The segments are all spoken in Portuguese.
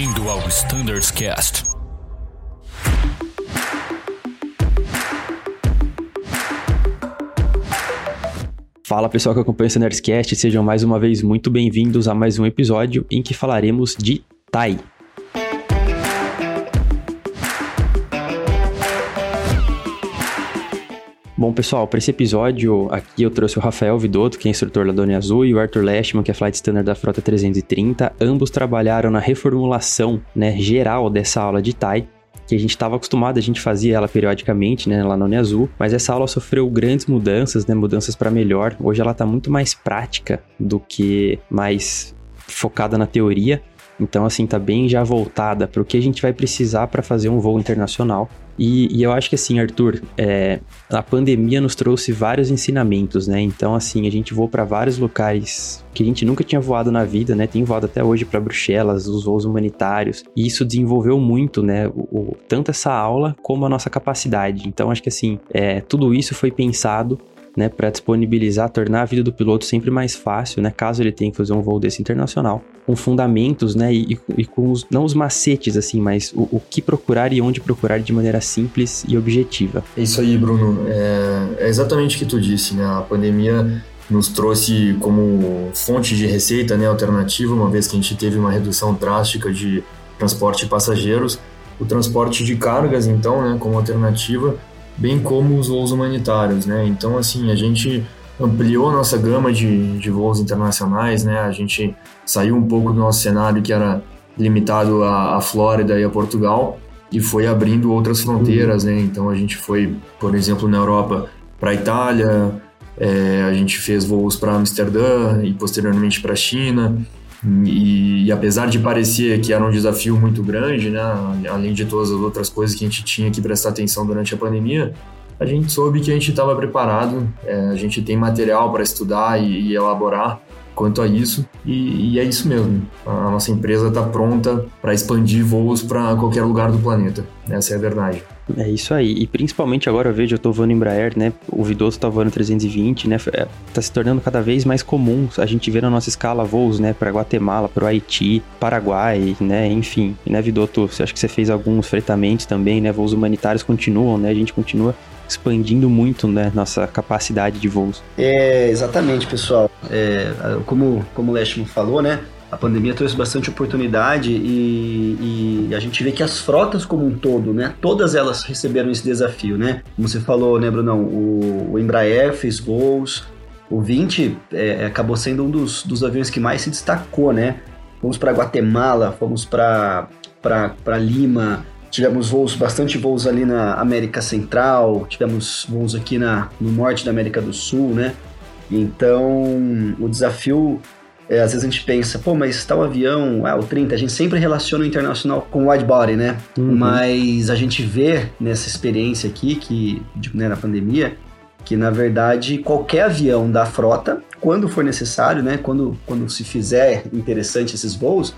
Bem-vindo ao Standards Cast. Fala pessoal que acompanha o Standards Cast, sejam mais uma vez muito bem-vindos a mais um episódio em que falaremos de TAI. Bom, pessoal, para esse episódio aqui eu trouxe o Rafael Vidotto, que é instrutor da Dona Azul, e o Arthur Lashman, que é Flight Standard da Frota 330. Ambos trabalharam na reformulação né, geral dessa aula de TAI, que a gente estava acostumado, a gente fazia ela periodicamente, né, lá na Uni Azul, mas essa aula sofreu grandes mudanças, né, mudanças para melhor. Hoje ela está muito mais prática do que mais focada na teoria. Então, assim, tá bem já voltada para o que a gente vai precisar para fazer um voo internacional. E, e, eu acho que, assim, Arthur, é, a pandemia nos trouxe vários ensinamentos, né? Então, assim, a gente voou para vários locais que a gente nunca tinha voado na vida, né? Tem voado até hoje para Bruxelas, os voos humanitários. E isso desenvolveu muito, né? O, o, tanto essa aula como a nossa capacidade. Então, acho que, assim, é, tudo isso foi pensado né, para disponibilizar, tornar a vida do piloto sempre mais fácil, né, caso ele tenha que fazer um voo desse internacional, com fundamentos, né, e, e com os, não os macetes, assim, mas o, o, que procurar e onde procurar de maneira simples e objetiva. É isso aí, Bruno. É, é exatamente o que tu disse, né, a pandemia nos trouxe como fonte de receita, né, alternativa, uma vez que a gente teve uma redução drástica de transporte de passageiros, o transporte de cargas, então, né, como alternativa, bem como os voos humanitários, né? Então, assim, a gente ampliou nossa gama de, de voos internacionais, né? A gente saiu um pouco do nosso cenário que era limitado à, à Flórida e a Portugal e foi abrindo outras fronteiras, né? Então a gente foi, por exemplo, na Europa para a Itália, é, a gente fez voos para Amsterdã e posteriormente para a China. E, e, apesar de parecer que era um desafio muito grande, né, além de todas as outras coisas que a gente tinha que prestar atenção durante a pandemia, a gente soube que a gente estava preparado, é, a gente tem material para estudar e, e, elaborar quanto a isso, e, e é isso mesmo. A nossa empresa está pronta para expandir voos para qualquer lugar do planeta. Essa é a verdade. É isso aí. E principalmente agora eu vejo, eu tô voando Embraer, né? O Vidoso tá voando 320, né? É, tá se tornando cada vez mais comum a gente ver na nossa escala voos, né? Para Guatemala, para o Haiti, Paraguai, né? Enfim, né, Vidoto? Acha que você fez alguns fretamentos também, né? Voos humanitários continuam, né? A gente continua expandindo muito, né? Nossa capacidade de voos. É, exatamente, pessoal. É, como, como o Leshman falou, né? a pandemia trouxe bastante oportunidade e, e, a gente vê que as frotas como um todo, né, todas elas receberam esse desafio, né? Como você falou, né, Brunão, o, o Embraer fez voos, o 20 é, acabou sendo um dos, dos aviões que mais se destacou, né? Fomos para Guatemala, fomos para Lima, tivemos voos, bastante voos ali na América Central, tivemos voos aqui na, no norte da América do Sul, né? Então, o desafio é, às vezes a gente pensa, pô, mas tal avião, ah, o 30, a gente sempre relaciona o internacional com o wide body, né? Uhum. Mas a gente vê nessa experiência aqui, que né, na pandemia, que na verdade qualquer avião da frota, quando for necessário, né? Quando, quando se fizer interessante esses voos,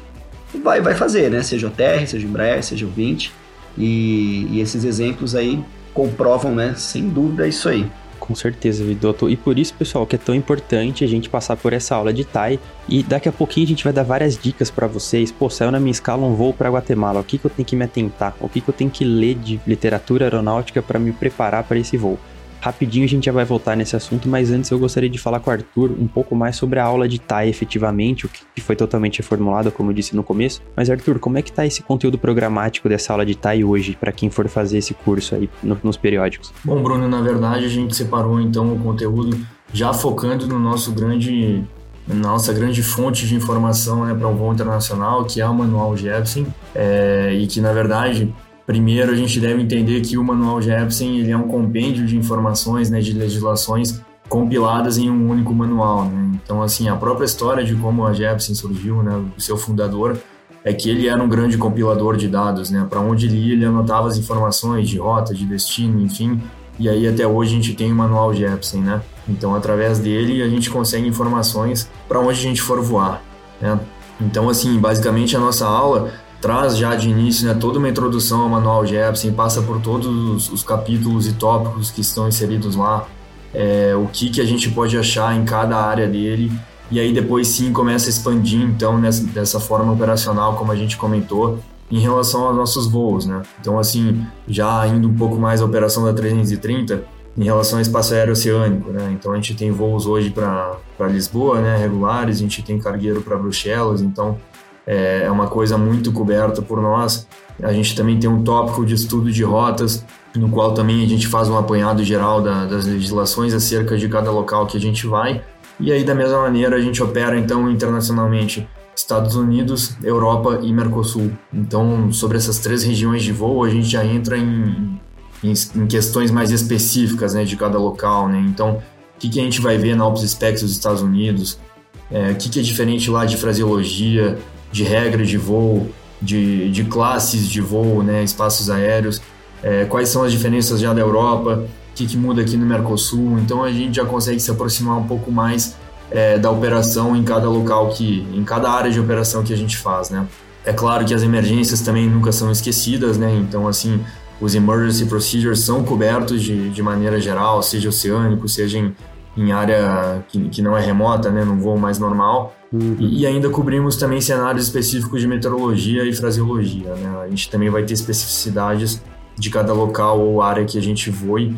vai, vai fazer, né? Seja o TR, seja o Embraer, seja o 20. E, e esses exemplos aí comprovam, né? Sem dúvida isso aí. Com certeza, Vidoto. E por isso, pessoal, que é tão importante a gente passar por essa aula de TAI. E daqui a pouquinho a gente vai dar várias dicas para vocês. Pô, saiu na minha escala um voo para Guatemala. O que, que eu tenho que me atentar? O que, que eu tenho que ler de literatura aeronáutica para me preparar para esse voo? Rapidinho a gente já vai voltar nesse assunto, mas antes eu gostaria de falar com o Arthur um pouco mais sobre a aula de TAI efetivamente, o que foi totalmente reformulado, como eu disse no começo. Mas Arthur, como é que tá esse conteúdo programático dessa aula de TAI hoje, para quem for fazer esse curso aí no, nos periódicos? Bom, Bruno, na verdade a gente separou então o conteúdo já focando no nosso grande nossa grande fonte de informação né, para o voo internacional, que é o Manual Jepsen, é, e que na verdade Primeiro, a gente deve entender que o Manual Jepsen ele é um compêndio de informações, né, de legislações compiladas em um único manual. Né? Então, assim, a própria história de como a Jepsen surgiu, né, o seu fundador, é que ele era um grande compilador de dados, né? Para onde ele ia, ele anotava as informações de rota, de destino, enfim. E aí até hoje a gente tem o manual Jepsen, né? Então, através dele a gente consegue informações para onde a gente for voar, né? Então, assim, basicamente a nossa aula traz já de início né, toda uma introdução ao manual Jepsen, passa por todos os capítulos e tópicos que estão inseridos lá, é, o que, que a gente pode achar em cada área dele e aí depois sim começa a expandir então nessa, dessa forma operacional como a gente comentou em relação aos nossos voos, né? Então assim, já indo um pouco mais à operação da 330, em relação ao espaço aéreo oceânico, né? Então a gente tem voos hoje para Lisboa, né, regulares, a gente tem cargueiro para Bruxelas, então é, é uma coisa muito coberta por nós. A gente também tem um tópico de estudo de rotas, no qual também a gente faz um apanhado geral da, das legislações acerca de cada local que a gente vai. E aí, da mesma maneira, a gente opera então internacionalmente Estados Unidos, Europa e Mercosul. Então, sobre essas três regiões de voo, a gente já entra em, em, em questões mais específicas né, de cada local. Né? Então, o que, que a gente vai ver na Ops Specs dos Estados Unidos? É, o que, que é diferente lá de fraseologia, de regras de voo, de, de classes de voo, né, espaços aéreos, é, quais são as diferenças já da Europa, o que, que, muda aqui no Mercosul. Então a gente já consegue se aproximar um pouco mais é, da operação em cada local que, em cada área de operação que a gente faz, né. É claro que as emergências também nunca são esquecidas, né. Então assim os emergency procedures são cobertos de, de maneira geral, seja oceânico, seja em, em área que, que não é remota, né, num voo mais normal. Uhum. E, ainda cobrimos também cenários específicos de meteorologia e fraseologia. Né? A gente também vai ter especificidades de cada local ou área que a gente voe,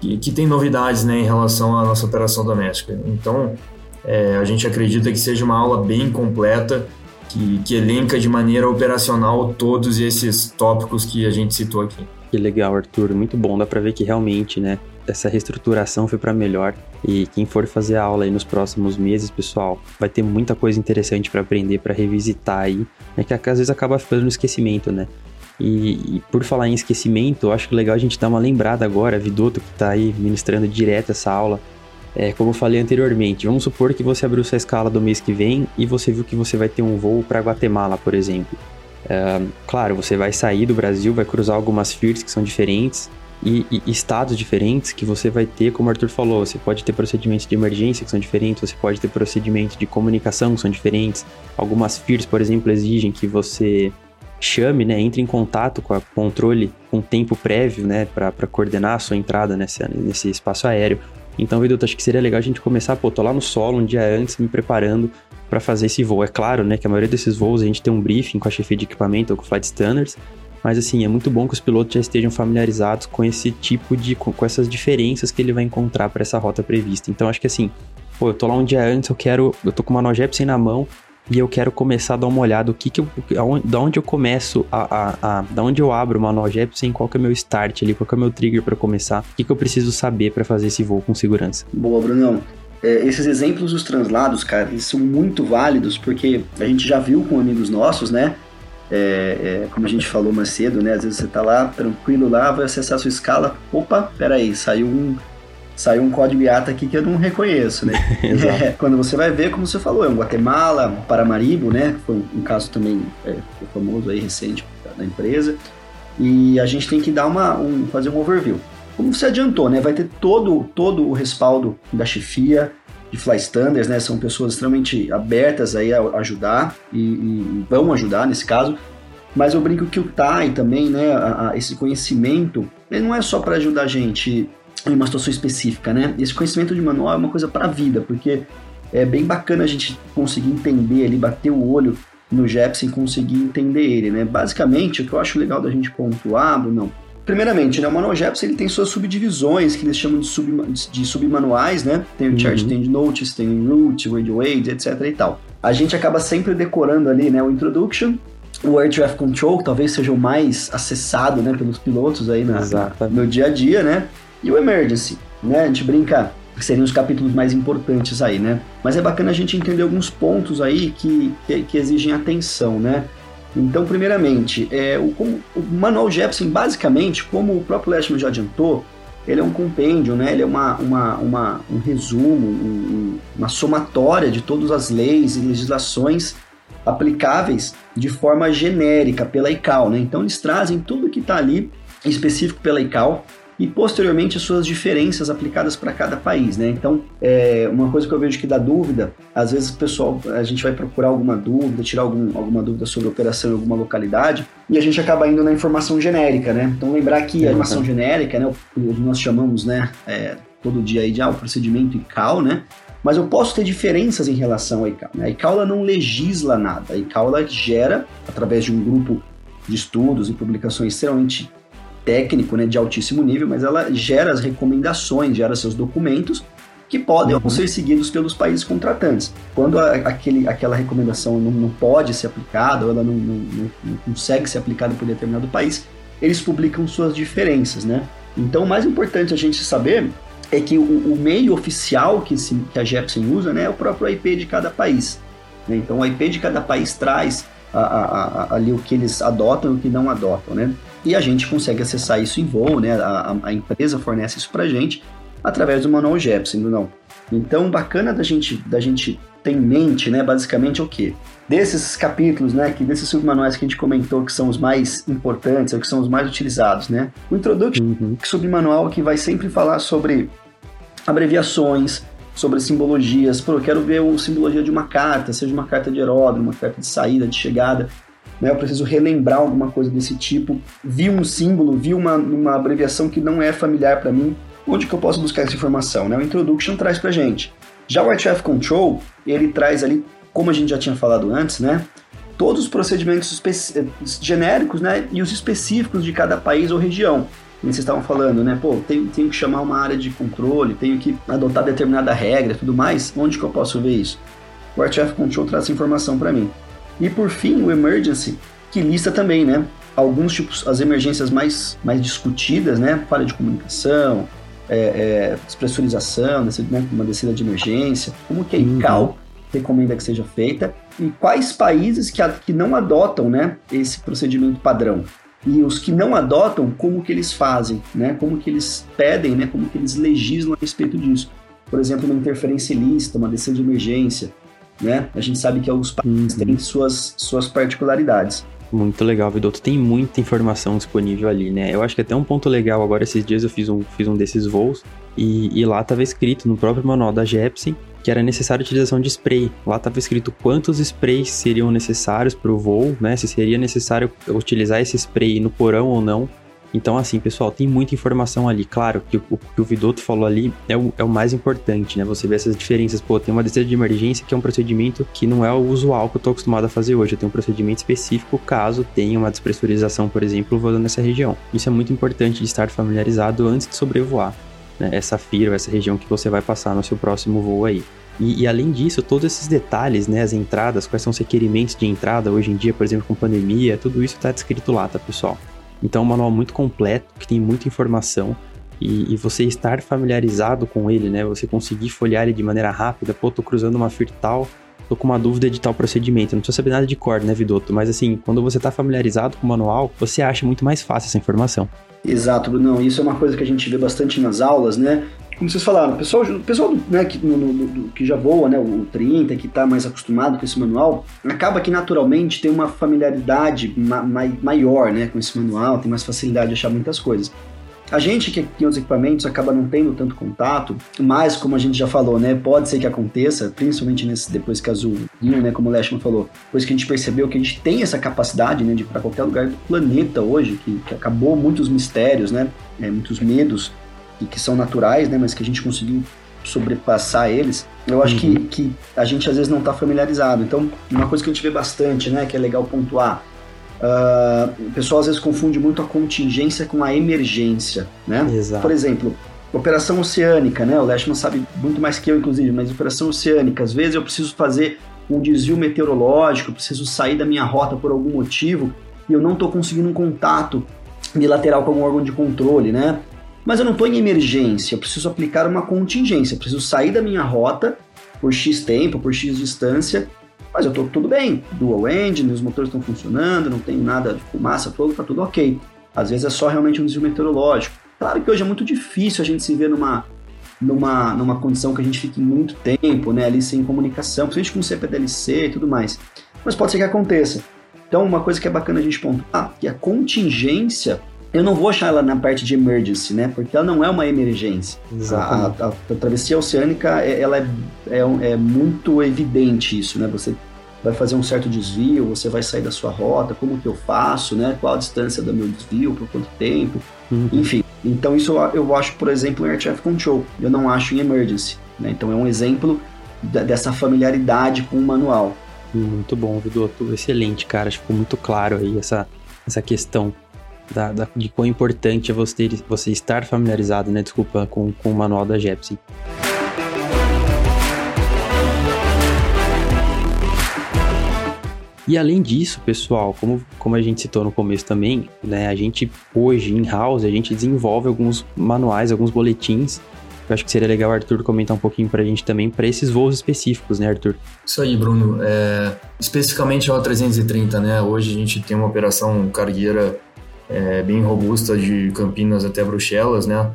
que, que tem novidades né, em relação à nossa operação doméstica. Então, é, a gente acredita que seja uma aula bem completa, que, que elenca de maneira operacional todos esses tópicos que a gente citou aqui. Que legal, Arthur. Muito bom. Dá para ver que realmente, né, essa reestruturação foi para melhor. E quem for fazer aula aí nos próximos meses, pessoal, vai ter muita coisa interessante para aprender, para revisitar aí, né, que às vezes acaba ficando no esquecimento, né? E, e, por falar em esquecimento, eu acho legal a gente dar uma lembrada agora, Vidoto, que está aí ministrando direto essa aula. É, como eu falei anteriormente, vamos supor que você abriu sua escala do mês que vem e você viu que você vai ter um voo para Guatemala, por exemplo. É, claro, você vai sair do Brasil, vai cruzar algumas FIRs que são diferentes, e, e, estados diferentes que você vai ter, como o Arthur falou, você pode ter procedimentos de emergência que são diferentes, você pode ter procedimentos de comunicação que são diferentes. Algumas FIRs, por exemplo, exigem que você chame, né, entre em contato com a controle com tempo prévio, né, para coordenar a sua entrada nesse, nesse espaço aéreo. Então, Vitor, acho que seria legal a gente começar, pô, tô lá no solo um dia antes, me preparando para fazer esse voo. É claro, né, que a maioria desses voos a gente tem um briefing com a chefia de equipamento ou com o Flight Standards, mas assim, é muito bom que os pilotos já estejam familiarizados com esse tipo de. com, com essas diferenças que ele vai encontrar para essa rota prevista. Então acho que assim, pô, eu tô lá um dia antes, eu quero. Eu tô com uma Nogepsen na mão e eu quero começar a dar uma olhada o que que eu, aonde, da onde eu começo a, a, a, da onde eu abro uma Nogepsen, qual que é o meu start ali, qual que é o meu trigger para começar, o que que eu preciso saber para fazer esse voo com segurança. Boa, Brunão. É, esses exemplos dos translados, cara, eles são muito válidos porque a gente já viu com amigos nossos, né? É, é, como a gente falou mais cedo, né? Às vezes você tá lá, tranquilo lá, vai acessar a sua escala, opa, peraí, saiu um, saiu um código IATA aqui que eu não reconheço, né? é, quando você vai ver, como você falou, é um Guatemala, um Paramaribo, né? Foi um, um caso também é, famoso aí, recente da empresa. E a gente tem que dar uma, um, fazer um overview. Como você adiantou, né? Vai ter todo, todo o respaldo da chefia, de fly standards, né? São pessoas extremamente abertas aí a ajudar e, e vão ajudar nesse caso. Mas eu brinco que o TAI também, né? A, a, esse conhecimento, ele não é só para ajudar a gente em uma situação específica, né? Esse conhecimento de manual é uma coisa para a vida, porque é bem bacana a gente conseguir entender ali, bater o olho no Jepsen e conseguir entender ele, né? Basicamente, o que eu acho legal da gente pontuar, não Primeiramente, né, o Manual ele tem suas subdivisões, que eles chamam de, sub, de submanuais, né? Tem o uhum. Chart tem o Route, Radio Aid, etc e tal. A gente acaba sempre decorando ali, né, o Introduction, o Air Traffic Control, talvez seja o mais acessado, né, pelos pilotos aí na, no dia a dia, né? E o Emergency, né? A gente brinca que seriam os capítulos mais importantes aí, né? Mas é bacana a gente entender alguns pontos aí que, que, que exigem atenção, né? Então, primeiramente, é, o, o Manual Jepsen, basicamente, como o próprio Lashman já adiantou, ele é um compêndio, né? ele é uma, uma, uma um resumo, um, uma somatória de todas as leis e legislações aplicáveis de forma genérica pela ICAO. Né? Então, eles trazem tudo que está ali específico pela ICAO e posteriormente as suas diferenças aplicadas para cada país, né? Então, é, uma coisa que eu vejo que dá dúvida, às vezes o pessoal, a gente vai procurar alguma dúvida, tirar algum, alguma dúvida sobre operação em alguma localidade e a gente acaba indo na informação genérica, né? Então, lembrar que a informação genérica, né, o que nós chamamos, né, é, todo dia aí de ah, o procedimento ICAO, né? Mas eu posso ter diferenças em relação à ICAO. Né? A ICAO não legisla nada. A ICAO gera, através de um grupo de estudos e publicações extremamente técnico, né, de altíssimo nível, mas ela gera as recomendações, gera seus documentos que podem uhum. ser seguidos pelos países contratantes. Quando a, aquele, aquela recomendação não, não, pode ser aplicada, ou ela não, não, não, consegue ser aplicada por determinado país, eles publicam suas diferenças, né? Então, o mais importante a gente saber é que o, o meio oficial que, se, que a Jepsen usa né, é o próprio IP de cada país. Né? Então, o IP de cada país traz a, a, a, ali o que eles adotam e o que não adotam, né? E a gente consegue acessar isso em voo, né? A, empresa fornece isso para gente através do manual Jepsen, não? Então, bacana da gente, da gente ter em mente, né? Basicamente, o quê? Desses capítulos, né? Que desses submanuais que a gente comentou que são os mais importantes, ou que são os mais utilizados, né? O Introduction, uhum. submanual que vai sempre falar sobre abreviações, sobre simbologias. Pô, eu quero ver a simbologia de uma carta, seja uma carta de aeródromo, uma carta de saída, de chegada. Né? Eu preciso relembrar alguma coisa desse tipo. Vi um símbolo, vi uma, uma abreviação que não é familiar para mim. Onde que eu posso buscar essa informação? Né? O Introduction traz para gente. Já o Air Control, ele traz ali, como a gente já tinha falado antes, né? Todos os procedimentos genéricos né? e os específicos de cada país ou região vocês estavam falando, né? Pô, tenho, tenho que chamar uma área de controle, tenho que adotar determinada regra e tudo mais. Onde que eu posso ver isso? O Traffic Control traz essa informação para mim. E por fim, o Emergency, que lista também, né? Alguns tipos, as emergências mais, mais discutidas, né? Falha de comunicação, é, é, despressurização, né? uma descida de emergência, como que a ICAO uhum. recomenda que seja feita e quais países que, que não adotam né, esse procedimento padrão e os que não adotam, como que eles fazem, né? Como que eles pedem, né? Como que eles legislam a respeito disso. Por exemplo, uma interferência ilícita, uma descida de emergência, né? A gente sabe que alguns países uhum. têm suas, suas particularidades. Muito legal, Vidoto. Tem muita informação disponível ali, né? Eu acho que até um ponto legal agora, esses dias eu fiz um, fiz um desses voos e, e lá estava escrito no próprio manual da Jepsen que era necessária a utilização de spray. Lá estava escrito quantos sprays seriam necessários para o voo, né? Se seria necessário utilizar esse spray no porão ou não. Então, assim, pessoal, tem muita informação ali. Claro que o, que o Vidoto falou ali é o, é o, mais importante, né? Você vê essas diferenças. Pô, tem uma descida de emergência que é um procedimento que não é o usual que eu tô acostumado a fazer hoje. Eu tenho um procedimento específico caso tenha uma despressurização, por exemplo, voando nessa região. Isso é muito importante de estar familiarizado antes de sobrevoar né, essa FIR, essa região que você vai passar no seu próximo voo aí. E, e, além disso, todos esses detalhes, né, as entradas, quais são os requerimentos de entrada hoje em dia, por exemplo, com pandemia, tudo isso está descrito lá, tá, pessoal? Então, é um manual muito completo, que tem muita informação, e, e, você estar familiarizado com ele, né, você conseguir folhear ele de maneira rápida, pô, tô cruzando uma FIR tal, tô com uma dúvida de tal procedimento, não precisa saber nada de cor, né, Vidoto? Mas assim, quando você está familiarizado com o manual, você acha muito mais fácil essa informação. Exato, Bruno. Isso é uma coisa que a gente vê bastante nas aulas, né? Como vocês falaram, o pessoal, pessoal né, que, no, no, que já voa, né, o 30, que está mais acostumado com esse manual, acaba que naturalmente tem uma familiaridade ma maior né, com esse manual, tem mais facilidade de achar muitas coisas. A gente que tem os equipamentos acaba não tendo tanto contato, mas como a gente já falou, né, pode ser que aconteça, principalmente nesse depois que a Azul, né, como o Leshman falou, depois que a gente percebeu que a gente tem essa capacidade, né, de ir para qualquer lugar do planeta hoje, que, que acabou muitos mistérios, né, é, muitos medos que, que são naturais, né, mas que a gente conseguiu sobrepassar eles, eu acho uhum. que, que a gente às vezes não está familiarizado. Então, uma coisa que a gente vê bastante, né, que é legal pontuar, uh, o pessoal às vezes confunde muito a contingência com a emergência, né? Exato. Por exemplo, operação oceânica, né? O Leshman sabe muito mais que eu, inclusive, mas operação oceânica, às vezes eu preciso fazer um desvio meteorológico, preciso sair da minha rota por algum motivo e eu não estou conseguindo um contato bilateral com algum órgão de controle, né? Mas eu não estou em emergência, eu preciso aplicar uma contingência, eu preciso sair da minha rota por X tempo, por X distância, mas eu estou tudo bem, dual engine, os motores estão funcionando, não tem nada de fumaça, fogo, está tudo ok. Às vezes é só realmente um desvio meteorológico. Claro que hoje é muito difícil a gente se ver numa, numa, numa condição que a gente fique muito tempo né, ali sem comunicação, principalmente com CPDLC e tudo mais. Mas pode ser que aconteça. Então, uma coisa que é bacana a gente pontuar, que a contingência eu não vou achar ela na parte de emergency, né? Porque ela não é uma emergência. A, a, a, travessia oceânica, é, ela é, é, é, muito evidente isso, né? Você vai fazer um certo desvio, você vai sair da sua rota, como que eu faço, né? Qual a distância do meu desvio, por quanto tempo, uhum. enfim. Então isso eu acho, por exemplo, em Air Traffic Control, eu não acho em Emergency. Né? Então é um exemplo dessa familiaridade com o manual. Muito bom, Vidoto. Excelente, cara. Ficou muito claro aí essa, essa questão da, da, de quão importante é você, você estar familiarizado, né? Desculpa, com, com o manual da Jepsi. E além disso, pessoal, como, como a gente citou no começo também, né, a gente hoje em house a gente desenvolve alguns manuais, alguns boletins. Eu acho que seria legal o Arthur comentar um pouquinho para a gente também para esses voos específicos, né, Arthur? Isso aí, Bruno. É, especificamente a 330, né? Hoje a gente tem uma operação cargueira é, bem robusta de Campinas até Bruxelas, né?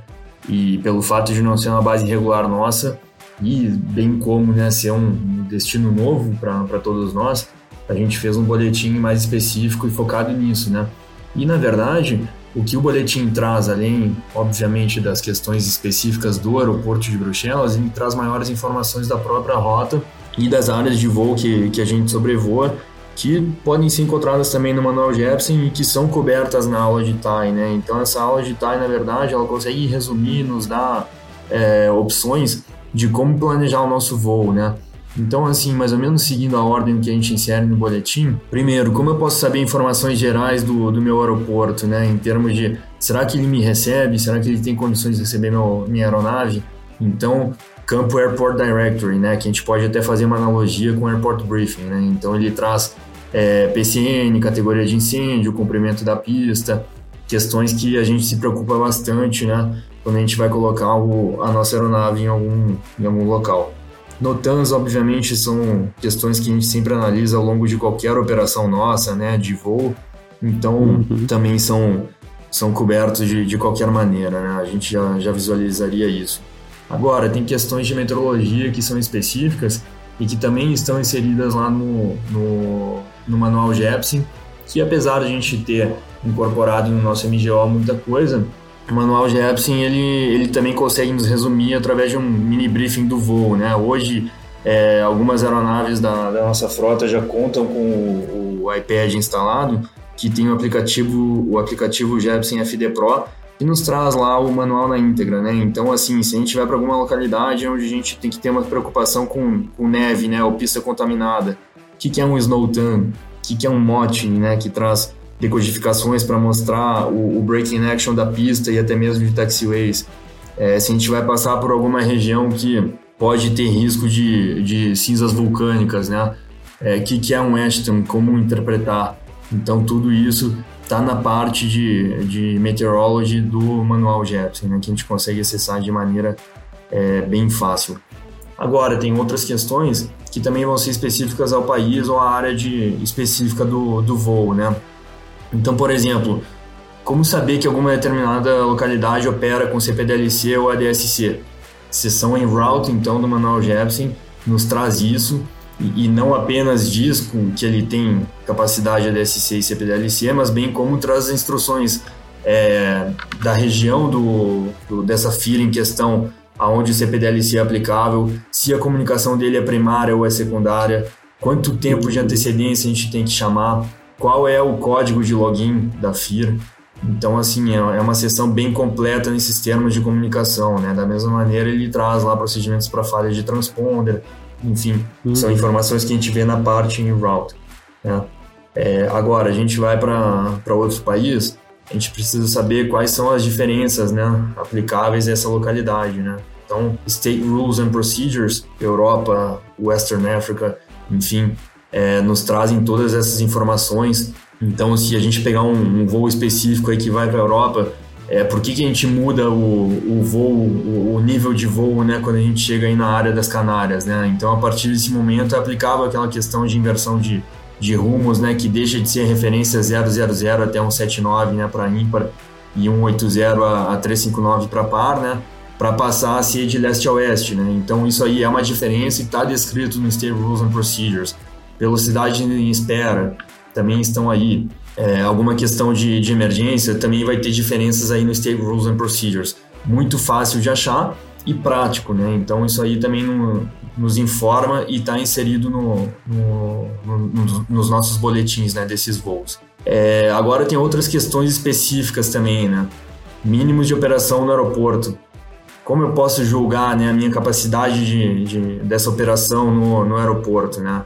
E pelo fato de não ser uma base regular nossa e bem como né, ser um destino novo para todos nós, a gente fez um boletim mais específico e focado nisso, né? E na verdade, o que o boletim traz, além, obviamente, das questões específicas do aeroporto de Bruxelas, ele traz maiores informações da própria rota e das áreas de voo que, que a gente sobrevoa, que podem ser encontradas também no Manual Jepsen e que são cobertas na aula de TAI, né? Então, essa aula de TAI, na verdade, ela consegue resumir, nos dar é, opções de como planejar o nosso voo, né? Então, assim, mais ou menos seguindo a ordem que a gente insere no boletim, primeiro, como eu posso saber informações gerais do, do meu aeroporto, né? Em termos de, será que ele me recebe? Será que ele tem condições de receber meu, minha aeronave? Então, campo Airport Directory, né? Que a gente pode até fazer uma analogia com Airport Briefing, né? Então, ele traz é, PCN, categoria de incêndio, comprimento da pista, questões que a gente se preocupa bastante, né? Quando a gente vai colocar o, a nossa aeronave em algum, em algum local. Notans, obviamente, são questões que a gente sempre analisa ao longo de qualquer operação nossa, né, de voo. Então, uhum. também são, são cobertos de, de qualquer maneira, né? A gente já, já visualizaria isso. Agora, tem questões de meteorologia que são específicas e que também estão inseridas lá no, no, no manual Jepsen, que apesar de a gente ter incorporado no nosso MGO muita coisa, o manual Jepsen ele, ele também consegue nos resumir através de um mini briefing do voo, né? Hoje é, algumas aeronaves da, da, nossa frota já contam com o, o, iPad instalado, que tem o aplicativo o aplicativo Jepsen FD Pro que nos traz lá o manual na íntegra, né? Então assim, se a gente vai para alguma localidade onde a gente tem que ter uma preocupação com, com neve, né, ou pista contaminada, o que, que é um snowtan, o que, que é um motting, né, que traz decodificações para mostrar o, o breaking action da pista e até mesmo de taxiways. É, se a gente vai passar por alguma região que pode ter risco de, de cinzas vulcânicas, né? É, que, que é um Ashton, como interpretar. Então, tudo isso está na parte de, de meteorology do manual Jepsen, né? que a gente consegue acessar de maneira é, bem fácil. Agora, tem outras questões que também vão ser específicas ao país ou à área de, específica do, do voo, né? Então, por exemplo, como saber que alguma determinada localidade opera com CPDLC ou ADSC? Seção em route, então, do manual Jepsen nos traz isso e, não apenas diz que ele tem capacidade ADSC e CPDLC, mas bem como traz as instruções é, da região do, do, dessa fila em questão aonde o CPDLC é aplicável, se a comunicação dele é primária ou é secundária, quanto tempo de antecedência a gente tem que chamar qual é o código de login da FIR. Então, assim, é, é uma sessão bem completa nesses termos de comunicação, né? Da mesma maneira, ele traz lá procedimentos para falha de transponder, enfim, uhum. são informações que a gente vê na parte em route, né? É, agora, a gente vai para outro país, a gente precisa saber quais são as diferenças, né, aplicáveis a essa localidade, né? Então, State Rules and Procedures, Europa, Western Africa, enfim, é, nos trazem todas essas informações. Então, se a gente pegar um, um voo específico aí que vai para a Europa, é, por que, que a gente muda o, o voo, o, o, nível de voo, né, quando a gente chega aí na área das Canárias, né? Então, a partir desse momento, é aplicável aquela questão de inversão de, de rumos, né, que deixa de ser referência 000 até 179, né, para ímpar e 180 a, a 359 para par, né? Para passar a ser de leste a oeste, né? Então, isso aí é uma diferença e está descrito no State Rules and Procedures velocidade em espera também estão aí. É, alguma questão de, de emergência também vai ter diferenças aí no State Rules and Procedures. Muito fácil de achar e prático, né? Então isso aí também no, nos informa e está inserido no, no, no, nos nossos boletins, né? Desses voos. É, agora tem outras questões específicas também, né? mínimos de operação no aeroporto. Como eu posso julgar né, a minha capacidade de, de dessa operação no, no aeroporto? Né?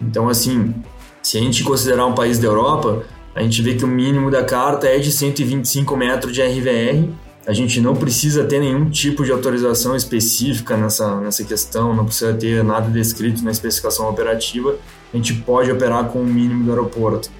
Então, assim, se a gente considerar um país da Europa, a gente vê que o mínimo da carta é de 125 metros de RVR. A gente não precisa ter nenhum tipo de autorização específica nessa, nessa questão, não precisa ter nada descrito na especificação operativa. A gente pode operar com o mínimo do aeroporto.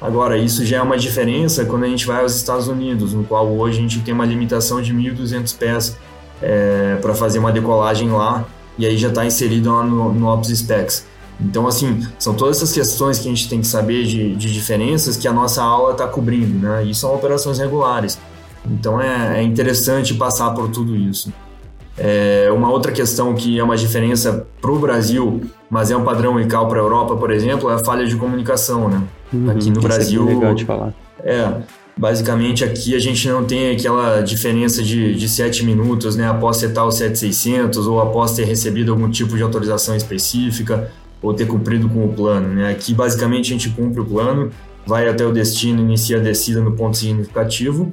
Agora, isso já é uma diferença quando a gente vai aos Estados Unidos, no qual hoje a gente tem uma limitação de 1.200 pés é, para fazer uma decolagem lá, e aí já está inserido lá no, no Ops Specs. Então, assim, são todas essas questões que a gente tem que saber de, de diferenças que a nossa aula está cobrindo, né? E são operações regulares. Então, é, é interessante passar por tudo isso. É, uma outra questão que é uma diferença para o Brasil, mas é um padrão ICAO para a Europa, por exemplo, é a falha de comunicação, né? Uhum, aqui no é Brasil. É legal de falar. É, basicamente aqui a gente não tem aquela diferença de, de 7 minutos, né? Após setar o 7600 ou após ter recebido algum tipo de autorização específica ou ter cumprido com o plano, né? Aqui basicamente a gente cumpre o plano, vai até o destino, inicia a descida no ponto significativo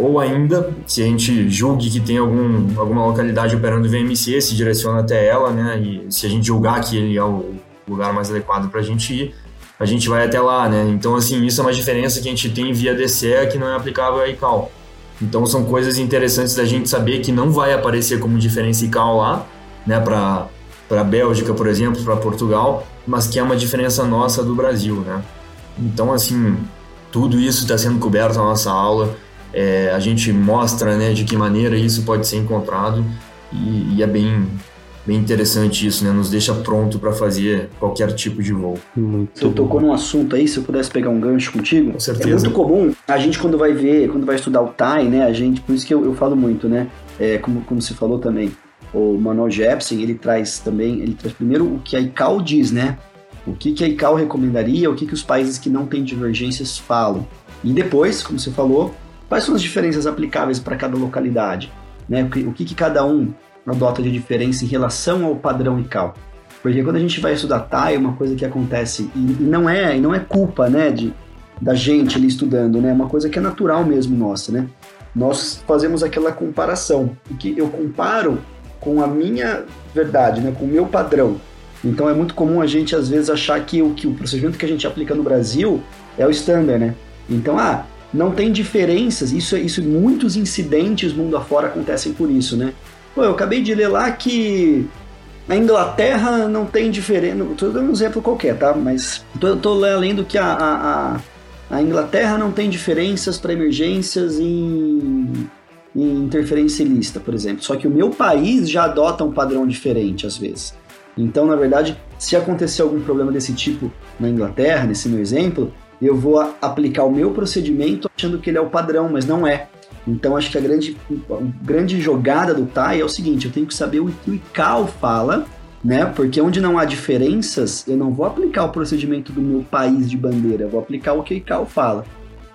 ou ainda, se a gente julgue que tem algum, alguma localidade operando VMC, se direciona até ela, né? E se a gente julgar que ele é o lugar mais adequado para a gente ir, a gente vai até lá, né? Então, assim, isso é uma diferença que a gente tem via DCE que não é aplicável a ICAO. Então, são coisas interessantes da gente saber que não vai aparecer como diferença ICAO lá, né? Para para Bélgica, por exemplo, para Portugal, mas que é uma diferença nossa do Brasil, né? Então, assim, tudo isso está sendo coberto na nossa aula. É, a gente mostra né, de que maneira isso pode ser encontrado e, e é bem, bem interessante isso, né? Nos deixa pronto para fazer qualquer tipo de voo. Muito Você tocou num assunto aí, se eu pudesse pegar um gancho contigo. Com certeza. É muito comum, a gente quando vai ver, quando vai estudar o TAI, né? A gente, por isso que eu, eu falo muito, né? É, como, como você falou também, o Manuel Jepsen, ele traz também, ele traz primeiro o que a ICAO diz, né? O que, que a ICAO recomendaria, o que, que os países que não têm divergências falam. E depois, como você falou, Quais são as diferenças aplicáveis para cada localidade? Né? O, que, o que, que cada um adota de diferença em relação ao padrão ICAO? Porque quando a gente vai estudar TAI, uma coisa que acontece, e, e não é e não é culpa né, de, da gente ali estudando, né? É uma coisa que é natural mesmo nossa, né? Nós fazemos aquela comparação, que eu comparo com a minha verdade, né, com o meu padrão. Então é muito comum a gente às vezes achar que o, que o procedimento que a gente aplica no Brasil é o standard, né? Então, ah, não tem diferenças, isso, isso muitos incidentes mundo afora acontecem por isso, né? Pô, eu acabei de ler lá que na Inglaterra não tem diferença, estou dando um exemplo qualquer, tá? Mas tô lendo que a, a, a Inglaterra não tem diferenças para emergências em, em interferência ilícita, por exemplo. Só que o meu país já adota um padrão diferente às vezes. Então, na verdade, se acontecer algum problema desse tipo na Inglaterra, nesse meu exemplo, eu vou aplicar o meu procedimento achando que ele é o padrão, mas não é. Então acho que a grande, a grande jogada do TAI é o seguinte, eu tenho que saber o que o ICAO fala, né? Porque onde não há diferenças, eu não vou aplicar o procedimento do meu país de bandeira, eu vou aplicar o que o ICAO fala.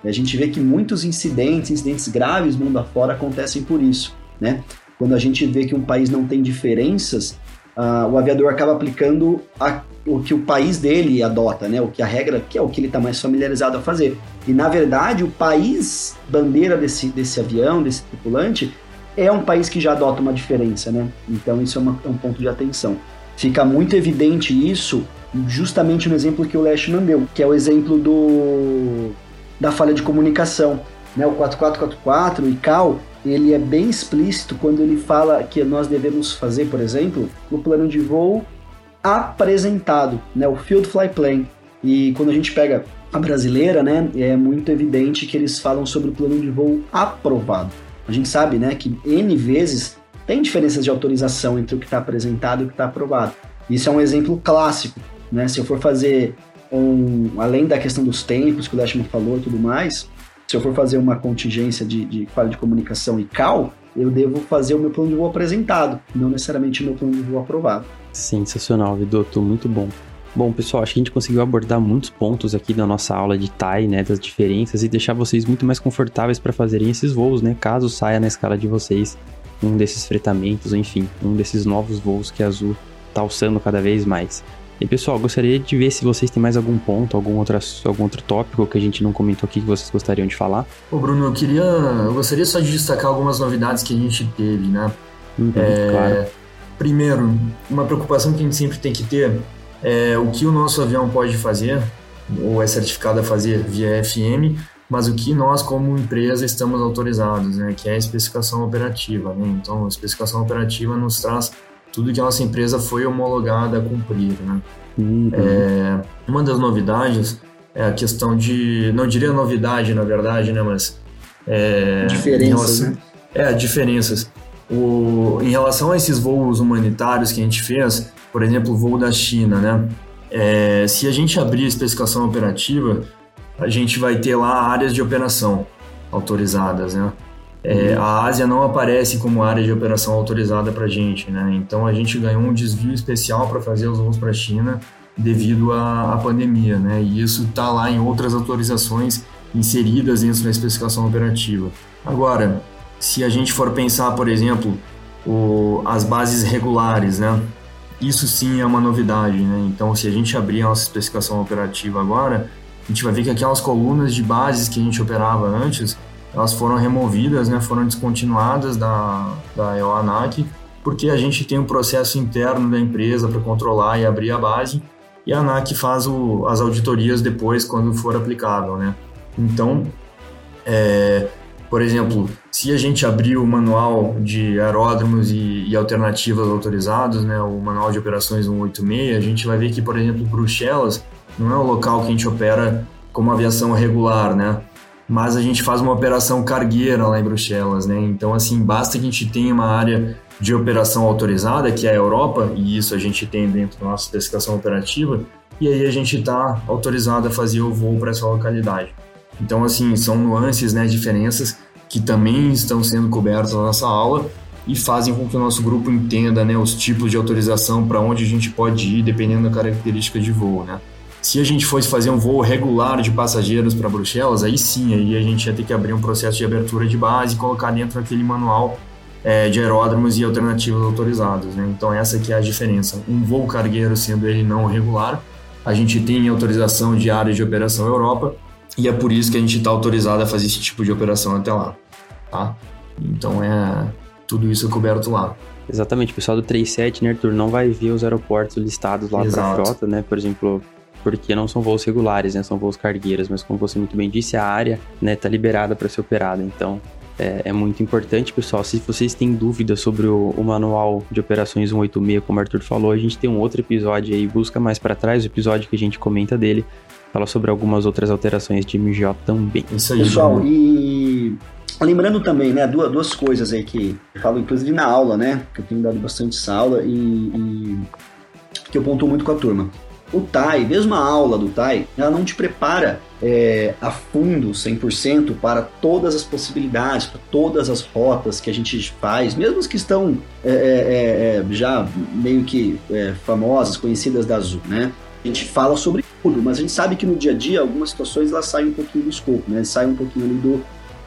E a gente vê que muitos incidentes, incidentes graves mundo afora acontecem por isso, né? Quando a gente vê que um país não tem diferenças, uh, o aviador acaba aplicando a, o que o país dele adota, né? O que a regra, que é o que ele está mais familiarizado a fazer. E na verdade, o país bandeira desse, desse avião, desse tripulante, é um país que já adota uma diferença, né? Então isso é, uma, é um ponto de atenção. Fica muito evidente isso justamente no exemplo que o Leshman deu, que é o exemplo do da falha de comunicação. Né? O 4444, o ICAO, ele é bem explícito quando ele fala que nós devemos fazer, por exemplo, o plano de voo apresentado, né, o Field Fly Plan. E quando a gente pega a brasileira, né, é muito evidente que eles falam sobre o plano de voo aprovado. A gente sabe, né, que N vezes tem diferenças de autorização entre o que está apresentado e o que está aprovado. Isso é um exemplo clássico, né? Se eu for fazer além da questão dos tempos que o Lashman falou e tudo mais, se eu for fazer uma contingência de, de de comunicação e cal, eu devo fazer o meu plano de voo apresentado, não necessariamente o meu plano de voo aprovado. Sensacional, Vidoto, muito bom. Bom, pessoal, acho que a gente conseguiu abordar muitos pontos aqui da nossa aula de TAI, né, das diferenças e deixar vocês muito mais confortáveis para fazerem esses voos, né, caso saia na escala de vocês um desses fretamentos, enfim, um desses novos voos que a Azul está alçando cada vez mais. E pessoal, gostaria de ver se vocês têm mais algum ponto, algum outro, algum outro tópico que a gente não comentou aqui que vocês gostariam de falar. Ô Bruno, eu queria. Eu gostaria só de destacar algumas novidades que a gente teve, né? Uhum, é, claro. Primeiro, uma preocupação que a gente sempre tem que ter é o que o nosso avião pode fazer, ou é certificado a fazer via FM, mas o que nós, como empresa, estamos autorizados, né? Que é a especificação operativa, né? Então, a especificação operativa nos traz tudo que a nossa empresa foi homologada a cumprir, né? Uhum. É, uma das novidades é a questão de, não diria novidade, na verdade, né? Mas é, diferenças, relação, né? É, diferenças. O, em relação a esses voos humanitários que a gente fez, por exemplo, o voo da China, né? É, se a gente abrir a especificação operativa, a gente vai ter lá áreas de operação autorizadas, né? É, a Ásia não aparece como área de operação autorizada para a gente, né? Então a gente ganhou um desvio especial para fazer os voos para a China devido à, à, pandemia, né? E isso está lá em outras autorizações inseridas dentro da especificação operativa. Agora, se a gente for pensar, por exemplo, o, as bases regulares, né? Isso sim é uma novidade, né? Então, se a gente abrir a nossa especificação operativa agora, a gente vai ver que aquelas colunas de bases que a gente operava antes, elas foram removidas, né? Foram descontinuadas da, da EOANAC, porque a gente tem um processo interno da empresa para controlar e abrir a base, e a ANAC faz o, as auditorias depois, quando for aplicável, né? Então, é, por exemplo, se a gente abrir o manual de aeródromos e, e, alternativas autorizados, né, o manual de operações 186, a gente vai ver que, por exemplo, Bruxelas não é o local que a gente opera como aviação regular, né? Mas a gente faz uma operação cargueira lá em Bruxelas, né? Então, assim, basta que a gente tenha uma área de operação autorizada, que é a Europa, e isso a gente tem dentro da nossa especificação operativa, e aí a gente está autorizado a fazer o voo para essa localidade. Então, assim, são nuances, né, diferenças que também estão sendo cobertos na nossa aula e fazem com que o nosso grupo entenda né, os tipos de autorização para onde a gente pode ir, dependendo da característica de voo. Né? Se a gente fosse fazer um voo regular de passageiros para Bruxelas, aí sim, aí a gente ia ter que abrir um processo de abertura de base e colocar dentro daquele manual é, de aeródromos e alternativas autorizados. Né? Então essa que é a diferença. Um voo cargueiro sendo ele não regular, a gente tem autorização de área de operação Europa, e é por isso que a gente está autorizado a fazer esse tipo de operação até lá, tá? Então é tudo isso é coberto lá. Exatamente, o pessoal do 37, né, Arthur, não vai ver os aeroportos listados lá para a frota, né? Por exemplo, porque não são voos regulares, né? São voos cargueiros, mas como você muito bem disse, a área, né, tá liberada para ser operada. Então, é, é, muito importante, pessoal. Se vocês têm dúvidas sobre o, o, manual de operações 186, como o Arthur falou, a gente tem um outro episódio aí, busca mais para trás, o episódio que a gente comenta dele, fala sobre algumas outras alterações de MJ também. Isso aí, Pessoal, e lembrando também, né, duas, duas coisas aí que eu falo inclusive na aula, né, que eu tenho dado bastante essa aula e, e que eu pontuo muito com a turma. O TAI, mesmo a aula do TAI, ela não te prepara é, a fundo, 100%, para todas as possibilidades, para todas as rotas que a gente faz, mesmo as que estão é, é, é, é já meio que é, famosas, conhecidas da Azul, né? A gente fala sobre tudo, mas a gente sabe que no dia a dia algumas situações elas saem um pouquinho do escopo, né? Saem um pouquinho ali do,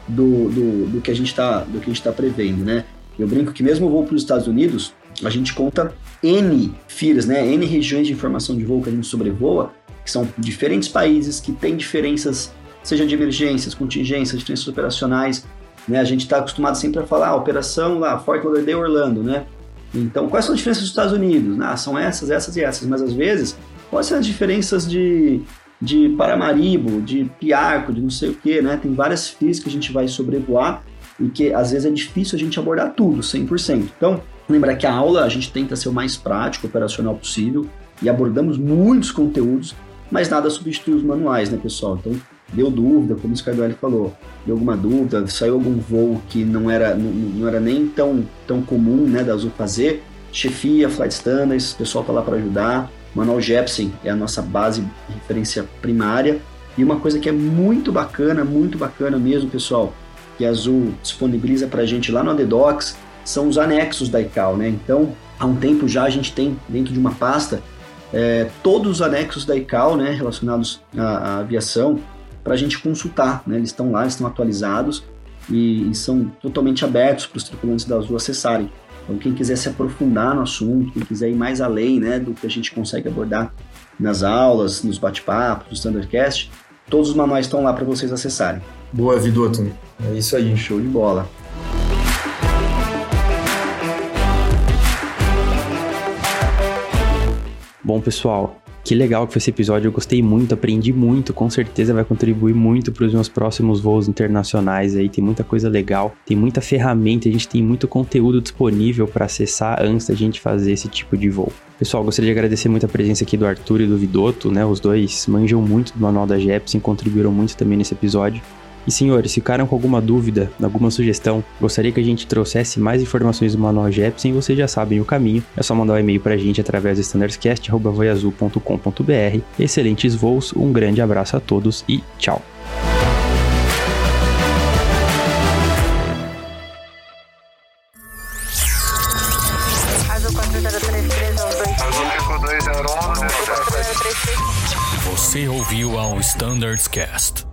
do, do, do que a gente está está prevendo, né? Eu brinco que mesmo o voo para os Estados Unidos, a gente conta N FIRs, né? N regiões de informação de voo que a gente sobrevoa, que são diferentes países, que têm diferenças, seja de emergências, contingências, diferenças operacionais, né? A gente está acostumado sempre a falar, ah, operação lá, Fort Lauderdale, Orlando, né? Então, quais são as diferenças dos Estados Unidos? Ah, são essas, essas e essas, mas às vezes Quais são as diferenças de, de Paramaribo, de Piarco, de não sei o que, né? Tem várias FIs que a gente vai sobrevoar e que às vezes é difícil a gente abordar tudo, 100%. Então, lembrar que a aula a gente tenta ser o mais prático, operacional possível e abordamos muitos conteúdos, mas nada substitui os manuais, né, pessoal? Então, deu dúvida, como o Scardoelli falou, deu alguma dúvida, saiu algum voo que não era, não, não era nem tão, tão comum, né, da Azul fazer, chefia, flight standards, o pessoal tá lá para ajudar. Manual Jepsen é a nossa base referência primária. E uma coisa que é muito bacana, muito bacana mesmo, pessoal, que a Azul disponibiliza para a gente lá no ADDocs, são os anexos da ICAO, né? Então, há um tempo já a gente tem dentro de uma pasta é, todos os anexos da ICAO, né, relacionados à, à aviação, para a gente consultar, né? Eles estão lá, eles estão atualizados e, e são totalmente abertos para os tripulantes da Azul acessarem. Então, quem quiser se aprofundar no assunto, quem quiser ir mais além né, do que a gente consegue abordar nas aulas, nos bate-papos, no Standardcast, todos os manuais estão lá para vocês acessarem. Boa, Vidoto. É isso aí. Show de bola. Bom, pessoal, que legal que foi esse episódio, eu gostei muito, aprendi muito, com certeza vai contribuir muito para os meus próximos voos internacionais aí, tem muita coisa legal, tem muita ferramenta, a gente tem muito conteúdo disponível para acessar antes da gente fazer esse tipo de voo. Pessoal, gostaria de agradecer muito a presença aqui do Arthur e do Vidoto, né? Os dois manjam muito do manual da Jepsen, contribuíram muito também nesse episódio. E senhores, ficaram com alguma dúvida, alguma sugestão, gostaria que a gente trouxesse mais informações do Manual Jepsen, vocês já sabem o caminho, é só mandar um e-mail pra gente através do standardscast.voiazul.com.br. Excelentes voos, um grande abraço a todos e tchau! Você ouviu ao Standards Cast.